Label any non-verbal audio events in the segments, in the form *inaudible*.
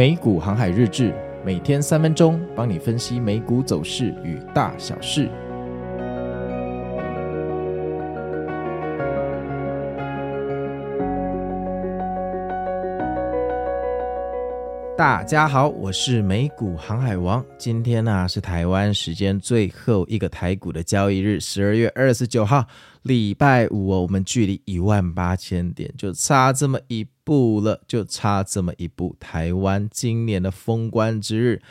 美股航海日志，每天三分钟，帮你分析美股走势与大小事。大家好，我是美股航海王。今天呢、是台湾时间最后一个台股的交易日，十二月二十九号。礼拜五哦，我们距离一万八千点就差这么一步了，就差这么一步。台湾今年的封关之日，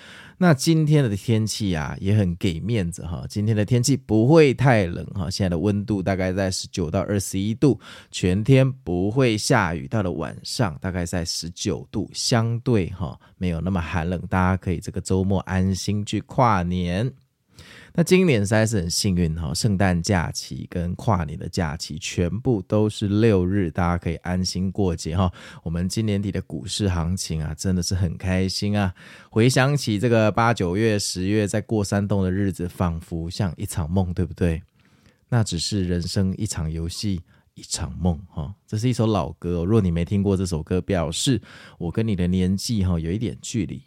那今天的天气啊也很给面子哈。今天的天气不会太冷哈，现在的温度大概在十九到二十一度，全天不会下雨，到了晚上大概在十九度，相对哈没有那么寒冷，大家可以这个周末安心去跨年。那今年实在是很幸运哈，圣诞假期跟跨年的假期全部都是六日，大家可以安心过节哈。我们今年底的股市行情啊，真的是很开心啊！回想起这个八九月、十月在过山洞的日子，仿佛像一场梦，对不对？那只是人生一场游戏，一场梦哈。这是一首老歌哦，若你没听过这首歌，表示我跟你的年纪哈有一点距离。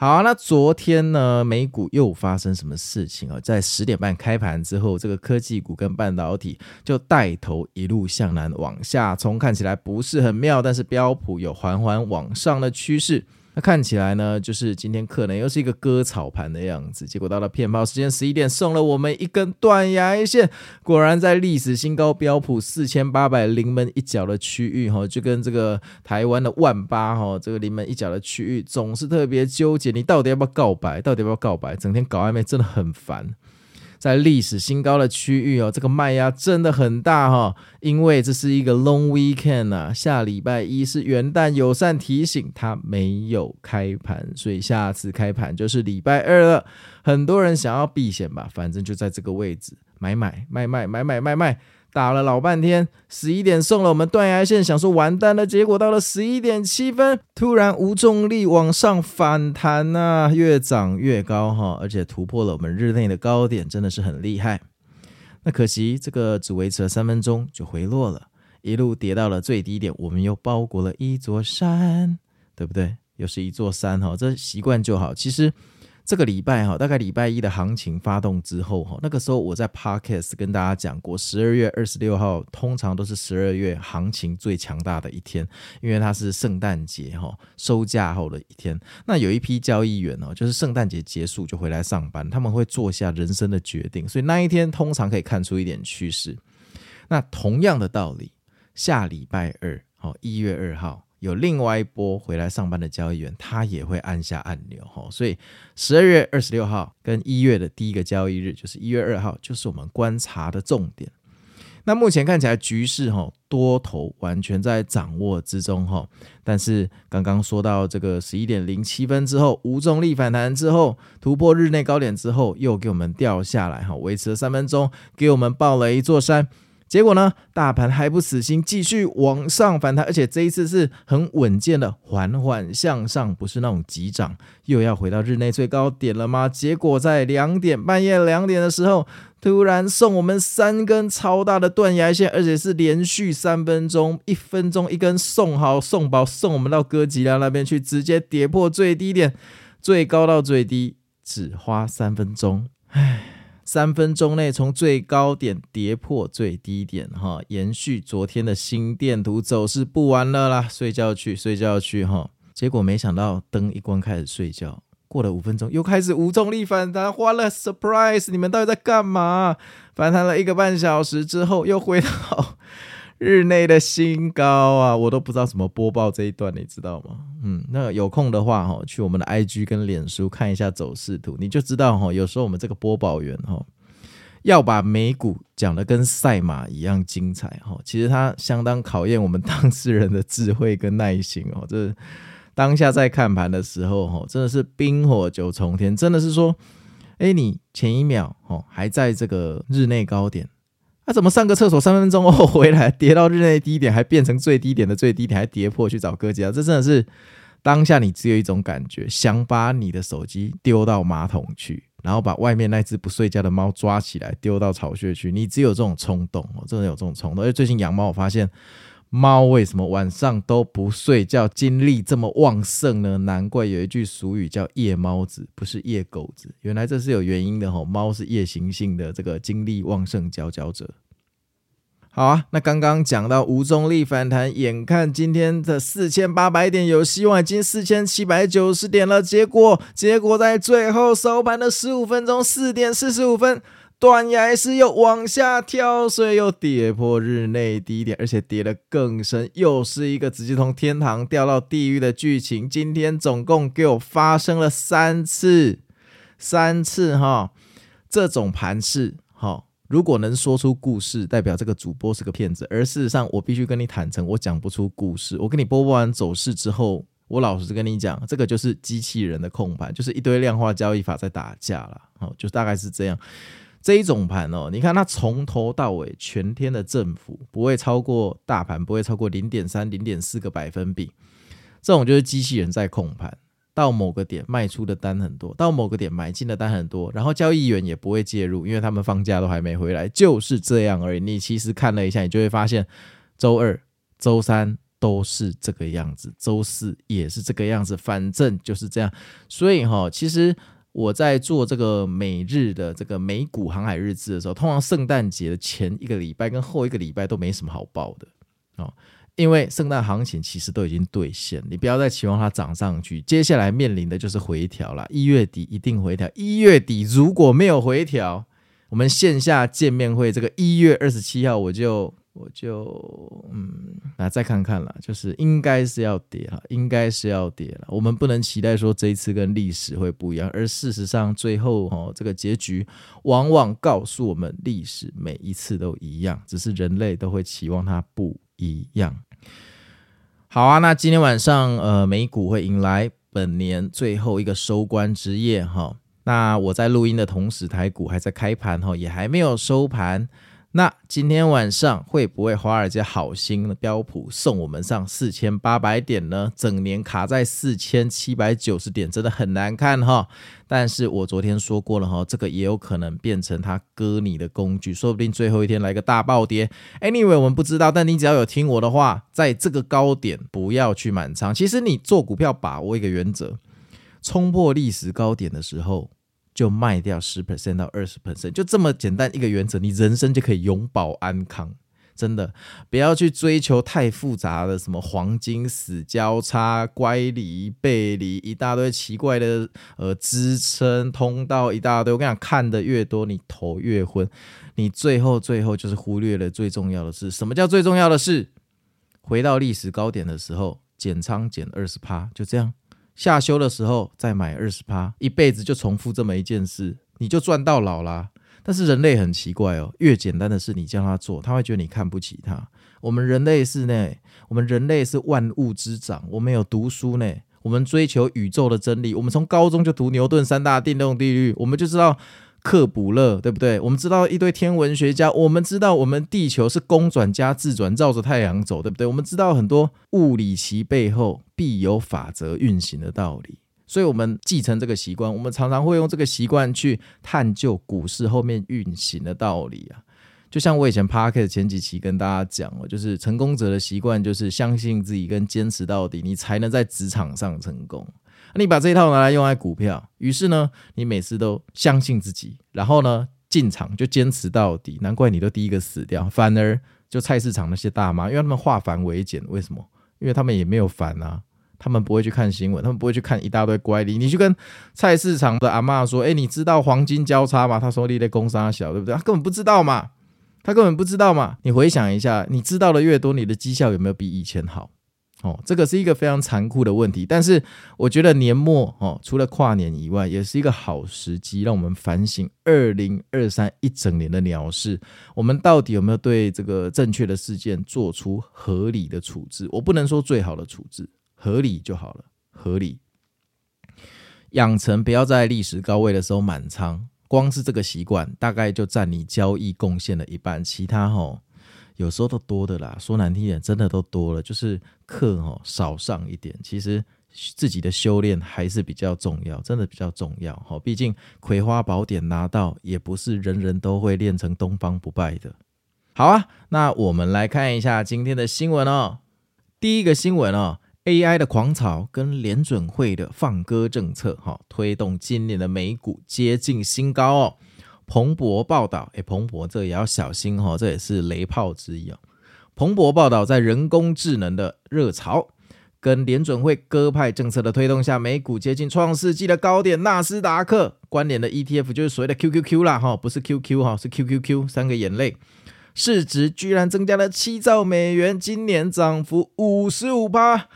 好，那昨天呢，美股又发生什么事情啊？在十点半开盘之后，这个科技股跟半导体就带头一路向南往下冲，看起来不是很妙，但是标普有缓缓往上的趋势。看起来呢，就是今天可能又是一个割草盘的样子。结果到了骗炮时间十一点，送了我们一根断崖一线。果然在历史新高标普四千八百临门一脚的区域，哈，就跟这个台湾的万八，哈，这个临门一脚的区域总是特别纠结。你到底要不要告白？到底要不要告白？整天搞暧昧真的很烦。在历史新高的区域哦，这个卖压真的很大哈、因为这是一个 long weekend 啊，下礼拜一是元旦，友善提醒它没有开盘，所以下次开盘就是礼拜二了。很多人想要避险吧，反正就在这个位置买买卖卖买买卖卖。打了老半天，十一点送了我们断崖线，想说完蛋了，结果到了十一点七分，突然无重力往上反弹啊，越涨越高哈，而且突破了我们日内的高点，真的是很厉害。那可惜这个只维持了三分钟就回落了，一路跌到了最低点，我们又包裹了一座山，对不对？又是一座山哈，这习惯就好。其实。这个礼拜哈，大概礼拜一的行情发动之后哈，那个时候我在 Podcast 跟大家讲过，十二月二十六号通常都是十二月行情最强大的一天，因为它是圣诞节哈收假后的一天。那有一批交易员哦，就是圣诞节结束就回来上班，他们会做下人生的决定，所以那一天通常可以看出一点趋势。那同样的道理，下礼拜二哦，一月二号。有另外一波回来上班的交易员，他也会按下按钮哈，所以十二月二十六号跟一月的第一个交易日，就是一月二号，就是我们观察的重点。那目前看起来局势哈，多头完全在掌握之中哈，但是刚刚说到这个十一点零七分之后，无重力反弹之后，突破日内高点之后，又给我们掉下来哈，维持了三分钟，给我们爆了一座山。结果呢，大盘还不死心，继续往上反弹，而且这一次是很稳健的缓缓向上，不是那种急涨，又要回到日内最高点了吗？结果在两点，半夜两点的时候，突然送我们三根超大的断崖线，而且是连续三分钟，一分钟一根送好送饱，送我们到哥吉拉那边去，直接跌破最低点，最高到最低只花三分钟，唉。三分钟内从最高点跌破最低点，哈，延续昨天的心电图走势，不玩了啦，睡觉去，睡觉去，哈。结果没想到灯一关开始睡觉，过了五分钟又开始无重力反弹，花了 surprise，你们到底在干嘛？反弹了一个半小时之后又回到。日内的新高啊，我都不知道怎么播报这一段，你知道吗？嗯，那有空的话哈，去我们的 IG 跟脸书看一下走势图，你就知道哈，有时候我们这个播报员哈，要把美股讲的跟赛马一样精彩哈，其实它相当考验我们当事人的智慧跟耐心哦。这当下在看盘的时候哈，真的是冰火九重天，真的是说，哎，你前一秒哦还在这个日内高点。他怎么上个厕所三分钟后回来，跌到日内低点，还变成最低点的最低点，还跌破去找哥吉拉？这真的是当下你只有一种感觉，想把你的手机丢到马桶去，然后把外面那只不睡觉的猫抓起来丢到巢穴去。你只有这种冲动哦，真的有这种冲动。而且最近养猫，我发现猫为什么晚上都不睡觉，精力这么旺盛呢？难怪有一句俗语叫“夜猫子”，不是夜狗子。原来这是有原因的吼，猫是夜行性的这个精力旺盛佼佼者。好啊，那刚刚讲到无中力反弹，眼看今天的四千八百点有希望，已经四千七百九十点了。结果，结果在最后收盘的十五分钟，四点四十五分，断崖式又往下跳所以，又跌破日内低点，而且跌得更深，又是一个直接从天堂掉到地狱的剧情。今天总共给我发生了三次，三次哈，这种盘势哈。如果能说出故事，代表这个主播是个骗子。而事实上，我必须跟你坦诚，我讲不出故事。我跟你播报完走势之后，我老实跟你讲，这个就是机器人的控盘，就是一堆量化交易法在打架了。好，就大概是这样。这一种盘哦，你看它从头到尾全天的振幅不会超过大盘，不会超过零点三、零点四个百分比。这种就是机器人在控盘。到某个点卖出的单很多，到某个点买进的单很多，然后交易员也不会介入，因为他们放假都还没回来，就是这样而已。你其实看了一下，你就会发现，周二、周三都是这个样子，周四也是这个样子，反正就是这样。所以哈，其实我在做这个每日的这个美股航海日志的时候，通常圣诞节的前一个礼拜跟后一个礼拜都没什么好报的哦。因为圣诞行情其实都已经兑现，你不要再期望它涨上去。接下来面临的就是回调了，一月底一定回调。一月底如果没有回调，我们线下见面会这个一月二十七号，我就我就嗯，那再看看了，就是应该是要跌了，应该是要跌了。我们不能期待说这一次跟历史会不一样，而事实上最后哦，这个结局往往告诉我们，历史每一次都一样，只是人类都会期望它不一样。好啊，那今天晚上呃，美股会迎来本年最后一个收官之夜哈。那我在录音的同时，台股还在开盘哈，也还没有收盘。那今天晚上会不会华尔街好心的标普送我们上四千八百点呢？整年卡在四千七百九十点，真的很难看哈。但是我昨天说过了哈，这个也有可能变成他割你的工具，说不定最后一天来个大暴跌。Anyway，我们不知道，但你只要有听我的话，在这个高点不要去满仓。其实你做股票把握一个原则，冲破历史高点的时候。就卖掉十 percent 到二十 percent，就这么简单一个原则，你人生就可以永保安康。真的，不要去追求太复杂的什么黄金死交叉、乖离、背离，一大堆奇怪的呃支撑通道，一大堆。我跟你讲，看得越多，你头越昏。你最后最后就是忽略了最重要的是，什么叫最重要的是？回到历史高点的时候，减仓减二十趴，就这样。下修的时候再买二十趴，一辈子就重复这么一件事，你就赚到老啦。但是人类很奇怪哦，越简单的事你叫他做，他会觉得你看不起他。我们人类是呢，我们人类是万物之长，我们有读书呢，我们追求宇宙的真理，我们从高中就读牛顿三大定动定律，我们就知道。克卜勒，对不对？我们知道一堆天文学家，我们知道我们地球是公转加自转，绕着太阳走，对不对？我们知道很多物理其背后必有法则运行的道理，所以我们继承这个习惯，我们常常会用这个习惯去探究股市后面运行的道理啊。就像我以前 Podcast 前几期跟大家讲了，就是成功者的习惯就是相信自己跟坚持到底，你才能在职场上成功。你把这一套拿来用在股票，于是呢，你每次都相信自己，然后呢，进场就坚持到底，难怪你都第一个死掉。反而就菜市场那些大妈，因为他们化繁为简，为什么？因为他们也没有烦啊，他们不会去看新闻，他们不会去看一大堆乖离。你去跟菜市场的阿嬷说，哎，你知道黄金交叉吗？他说你在工商小，对不对？他根本不知道嘛，他根本不知道嘛。你回想一下，你知道的越多，你的绩效有没有比以前好？哦，这个是一个非常残酷的问题，但是我觉得年末哦，除了跨年以外，也是一个好时机，让我们反省二零二三一整年的鸟事，我们到底有没有对这个正确的事件做出合理的处置？我不能说最好的处置，合理就好了，合理。养成不要在历史高位的时候满仓，光是这个习惯，大概就占你交易贡献的一半，其他吼。有时候都多的啦，说难听点，真的都多了。就是课哦少上一点，其实自己的修炼还是比较重要，真的比较重要哈。毕竟葵花宝典拿到，也不是人人都会练成东方不败的。好啊，那我们来看一下今天的新闻哦。第一个新闻哦，AI 的狂潮跟联准会的放鸽政策，哈，推动今年的美股接近新高哦。彭博报道，诶，彭博这也要小心哈，这也是雷炮之一哦。彭博报道，在人工智能的热潮跟联准会鸽派政策的推动下，美股接近创世纪的高点。纳斯达克关联的 ETF 就是所谓的 QQQ 啦，哈，不是 QQ 哈，是 QQQ 三个眼泪。市值居然增加了七兆美元，今年涨幅五十五趴，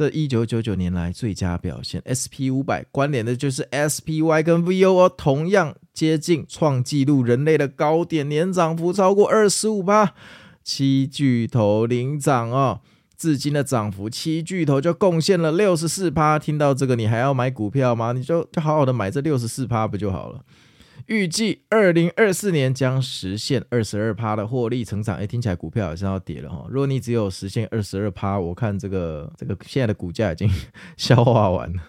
这一九九九年来最佳表现。SP 五百关联的就是 SPY 跟 VOO，同样接近创纪录人类的高点，年涨幅超过二十五趴。七巨头领涨哦，至今的涨幅，七巨头就贡献了六十四趴。听到这个，你还要买股票吗？你就就好好的买这六十四趴不就好了？预计二零二四年将实现二十二趴的获利成长。哎，听起来股票好像要跌了哈。如果你只有实现二十二趴，我看这个这个现在的股价已经 *laughs* 消化完了。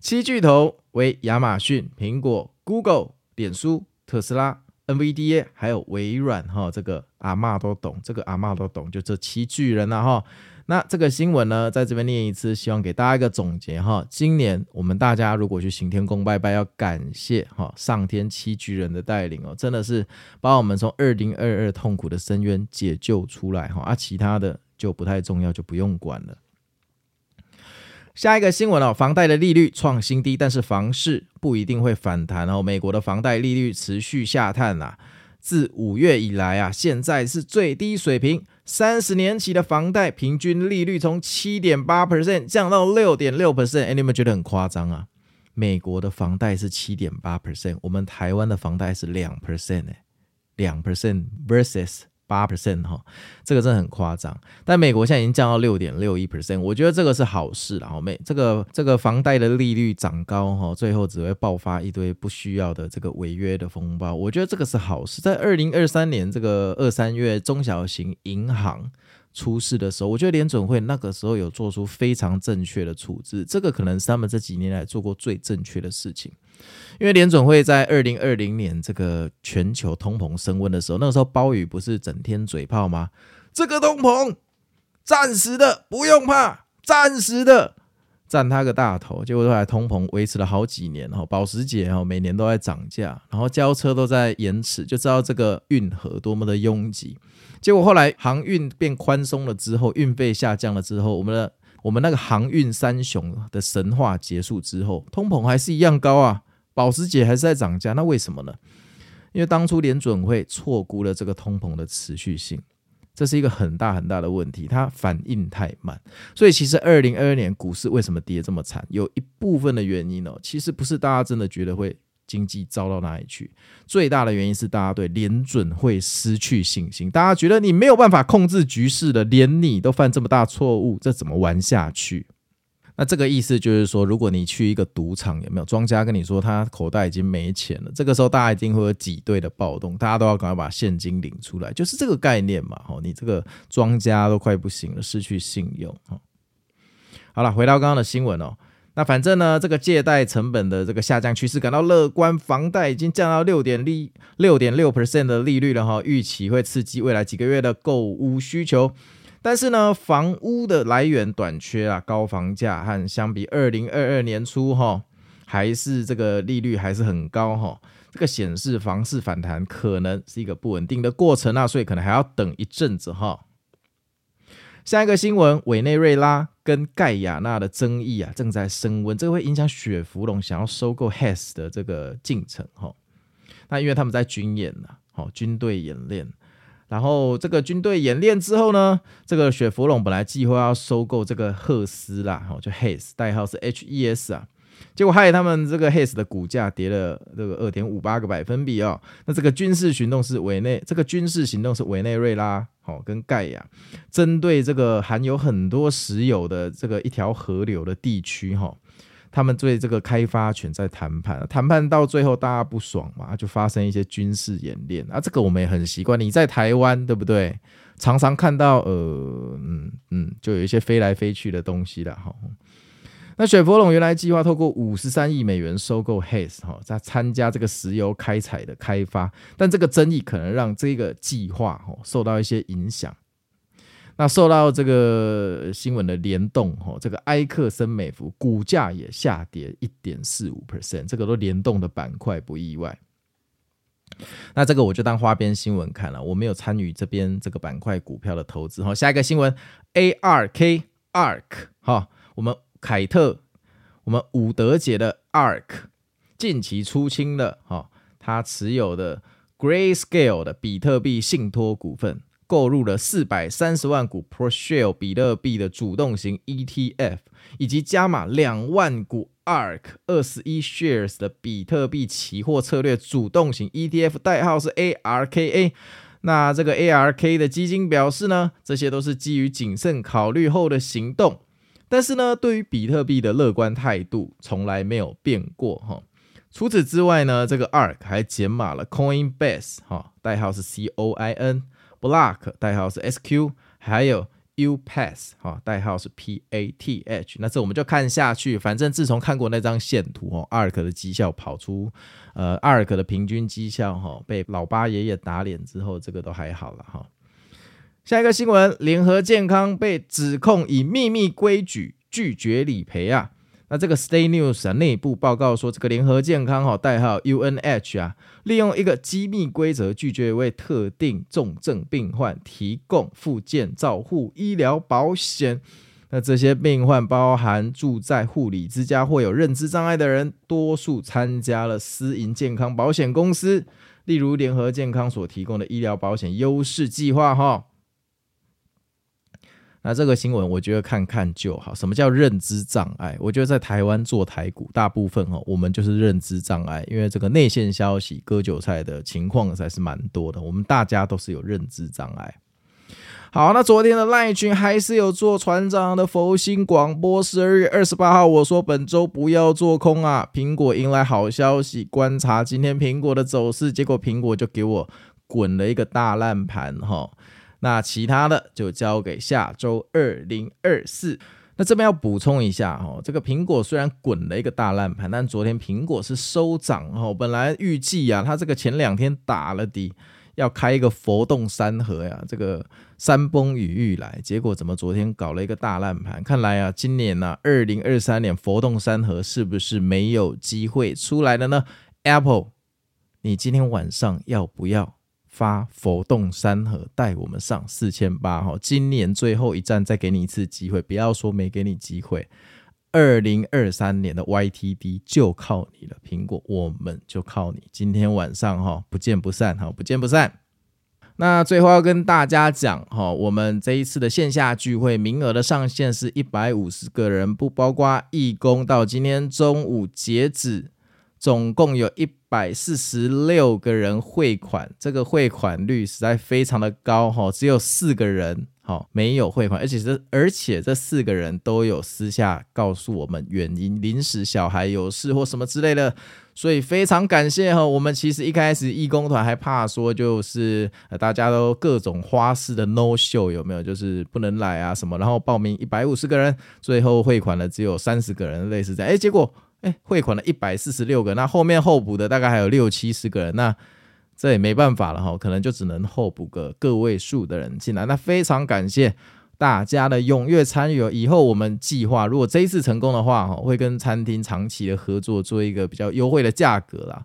七巨头为亚马逊、苹果、Google、脸书、特斯拉、NVDA，还有微软哈。这个阿嬷都懂，这个阿嬷都懂，就这七巨人了哈。那这个新闻呢，在这边念一次，希望给大家一个总结哈。今年我们大家如果去行天宫拜拜，要感谢哈上天七巨人的带领哦，真的是把我们从二零二二痛苦的深渊解救出来哈。啊，其他的就不太重要，就不用管了。下一个新闻哦，房贷的利率创新低，但是房市不一定会反弹哦。美国的房贷利率持续下探呐。自五月以来啊，现在是最低水平。三十年期的房贷平均利率从七点八 percent 降到六点六 percent。哎，你们觉得很夸张啊？美国的房贷是七点八 percent，我们台湾的房贷是两 percent 哎，两 percent versus。八 percent 哈，这个真的很夸张。但美国现在已经降到六点六一 percent，我觉得这个是好事。然后美这个这个房贷的利率涨高哈，最后只会爆发一堆不需要的这个违约的风暴。我觉得这个是好事。在二零二三年这个二三月中小型银行出事的时候，我觉得联准会那个时候有做出非常正确的处置。这个可能是他们这几年来做过最正确的事情。因为联准会在二零二零年这个全球通膨升温的时候，那个时候鲍宇不是整天嘴炮吗？这个通膨暂时的，不用怕，暂时的，占他个大头。结果后来通膨维持了好几年哈，保时捷哈每年都在涨价，然后交车都在延迟，就知道这个运河多么的拥挤。结果后来航运变宽松了之后，运费下降了之后，我们的我们那个航运三雄的神话结束之后，通膨还是一样高啊。保时捷还是在涨价，那为什么呢？因为当初联准会错估了这个通膨的持续性，这是一个很大很大的问题，它反应太慢。所以其实二零二二年股市为什么跌这么惨？有一部分的原因哦，其实不是大家真的觉得会经济糟到哪里去，最大的原因是大家对联准会失去信心，大家觉得你没有办法控制局势的，连你都犯这么大错误，这怎么玩下去？那这个意思就是说，如果你去一个赌场，有没有庄家跟你说他口袋已经没钱了？这个时候大家一定会有挤兑的暴动，大家都要赶快把现金领出来，就是这个概念嘛。哦，你这个庄家都快不行了，失去信用。哦，好了，回到刚刚的新闻哦。那反正呢，这个借贷成本的这个下降趋势感到乐观，房贷已经降到六点利六点六 percent 的利率了哈，预期会刺激未来几个月的购屋需求。但是呢，房屋的来源短缺啊，高房价和相比二零二二年初哈，还是这个利率还是很高哈，这个显示房市反弹可能是一个不稳定的过程啊，所以可能还要等一阵子哈。下一个新闻，委内瑞拉跟盖亚那的争议啊正在升温，这个会影响雪佛龙想要收购 Hess 的这个进程哈。那因为他们在军演呢，好军队演练。然后这个军队演练之后呢，这个雪佛龙本来计划要收购这个赫斯啦，就 Hess 代号是 H E S 啊，结果害他们这个 Hes 的股价跌了这个二点五八个百分比哦。那这个军事行动是委内，这个军事行动是委内瑞拉哦跟盖亚针对这个含有很多石油的这个一条河流的地区哈。他们对这个开发权在谈判，谈判到最后大家不爽嘛，就发生一些军事演练啊。这个我们也很习惯，你在台湾对不对？常常看到呃嗯嗯，就有一些飞来飞去的东西了哈。那雪佛龙原来计划透过五十三亿美元收购 Hays 哈，在参加这个石油开采的开发，但这个争议可能让这个计划哈受到一些影响。那受到这个新闻的联动哈，这个埃克森美孚股价也下跌一点四五 percent，这个都联动的板块不意外。那这个我就当花边新闻看了，我没有参与这边这个板块股票的投资哈。下一个新闻，ARK ARK 哈，我们。凯特，我们伍德杰的 ARK 近期出清了哈，他持有的 Grayscale 的比特币信托股份，购入了四百三十万股 ProShare 比特币的主动型 ETF，以及加码两万股 ARK 二十一 Shares 的比特币期货策略主动型 ETF，代号是 ARKA。那这个 ARK 的基金表示呢，这些都是基于谨慎考虑后的行动。但是呢，对于比特币的乐观态度从来没有变过哈。除此之外呢，这个 ARK 还减码了 Coinbase 哈，代号是 C O I N，Block 代号是 S Q，还有 Upath 哈，代号是 P A T H。那这我们就看下去，反正自从看过那张线图哈，ARK 的绩效跑出，呃，ARK 的平均绩效哈被老八爷爷打脸之后，这个都还好了哈。下一个新闻，联合健康被指控以秘密规矩拒绝理赔啊。那这个 Stay News 啊，内部报告说，这个联合健康哈，代号 UNH 啊，利用一个机密规则拒绝为特定重症病患提供复健照护医疗保险。那这些病患包含住在护理之家或有认知障碍的人，多数参加了私营健康保险公司，例如联合健康所提供的医疗保险优势计划哈。那这个新闻，我觉得看看就好。什么叫认知障碍？我觉得在台湾做台股，大部分哈，我们就是认知障碍，因为这个内线消息割韭菜的情况才是蛮多的。我们大家都是有认知障碍。好，那昨天的赖群还是有做船长的佛心广播。十二月二十八号，我说本周不要做空啊。苹果迎来好消息，观察今天苹果的走势，结果苹果就给我滚了一个大烂盘哈。那其他的就交给下周二零二四。那这边要补充一下哦，这个苹果虽然滚了一个大烂盘，但昨天苹果是收涨哦。本来预计啊，它这个前两天打了底，要开一个佛动山河呀，这个山崩雨欲来，结果怎么昨天搞了一个大烂盘？看来啊，今年呢，二零二三年佛动山河是不是没有机会出来了呢？Apple，你今天晚上要不要？发佛动山河带我们上四千八哈，今年最后一站再给你一次机会，不要说没给你机会。二零二三年的 YTD 就靠你了，苹果，我们就靠你。今天晚上哈，不见不散哈，不见不散。那最后要跟大家讲哈，我们这一次的线下聚会名额的上限是一百五十个人，不包括义工。到今天中午截止，总共有一。百四十六个人汇款，这个汇款率实在非常的高哈，只有四个人哈没有汇款，而且这而且这四个人都有私下告诉我们原因，临时小孩有事或什么之类的，所以非常感谢哈。我们其实一开始义工团还怕说就是大家都各种花式的 no show 有没有，就是不能来啊什么，然后报名一百五十个人，最后汇款的只有三十个人，类似这样，哎，结果。哎，汇款了一百四十六个，那后面候补的大概还有六七十个人，那这也没办法了哈，可能就只能候补个个位数的人进来。那非常感谢大家的踊跃参与哦，以后我们计划如果这一次成功的话，哈，会跟餐厅长期的合作，做一个比较优惠的价格啦。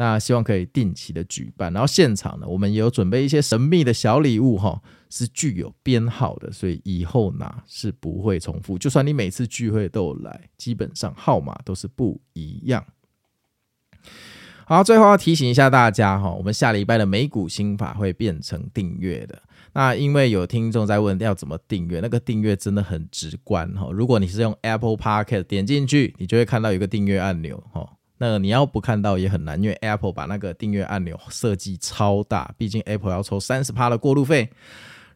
那希望可以定期的举办，然后现场呢，我们也有准备一些神秘的小礼物哈，是具有编号的，所以以后拿是不会重复。就算你每次聚会都有来，基本上号码都是不一样。好，最后要提醒一下大家哈，我们下礼拜的美股心法会变成订阅的。那因为有听众在问要怎么订阅，那个订阅真的很直观哈。如果你是用 Apple Podcast 点进去，你就会看到有一个订阅按钮哈。那你要不看到也很难，因为 Apple 把那个订阅按钮设计超大，毕竟 Apple 要抽三十趴的过路费。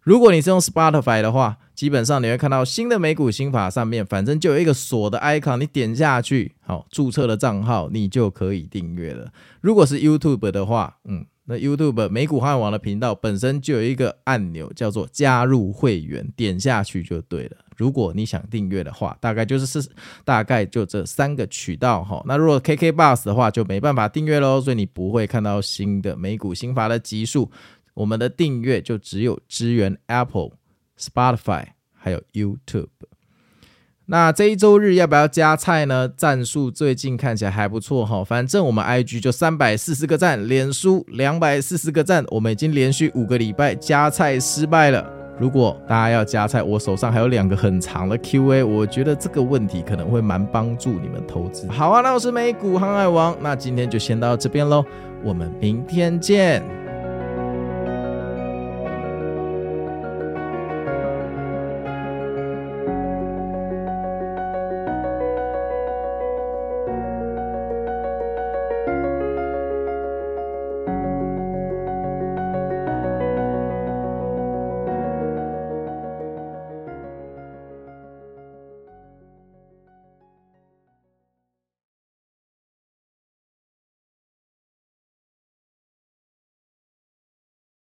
如果你是用 Spotify 的话，基本上你会看到新的美股新法上面，反正就有一个锁的 icon，你点下去，好，注册了账号，你就可以订阅了。如果是 YouTube 的话，嗯，那 YouTube 美股汉网的频道本身就有一个按钮叫做加入会员，点下去就对了。如果你想订阅的话，大概就是是大概就这三个渠道哈。那如果 KKBus 的话就没办法订阅喽，所以你不会看到新的美股新法的集数。我们的订阅就只有支援 Apple、Spotify 还有 YouTube。那这一周日要不要加菜呢？赞数最近看起来还不错哈，反正我们 IG 就三百四十个赞，脸书两百四十个赞，我们已经连续五个礼拜加菜失败了。如果大家要加菜，我手上还有两个很长的 QA，我觉得这个问题可能会蛮帮助你们投资。好啊，那我是美股航海王，那今天就先到这边喽，我们明天见。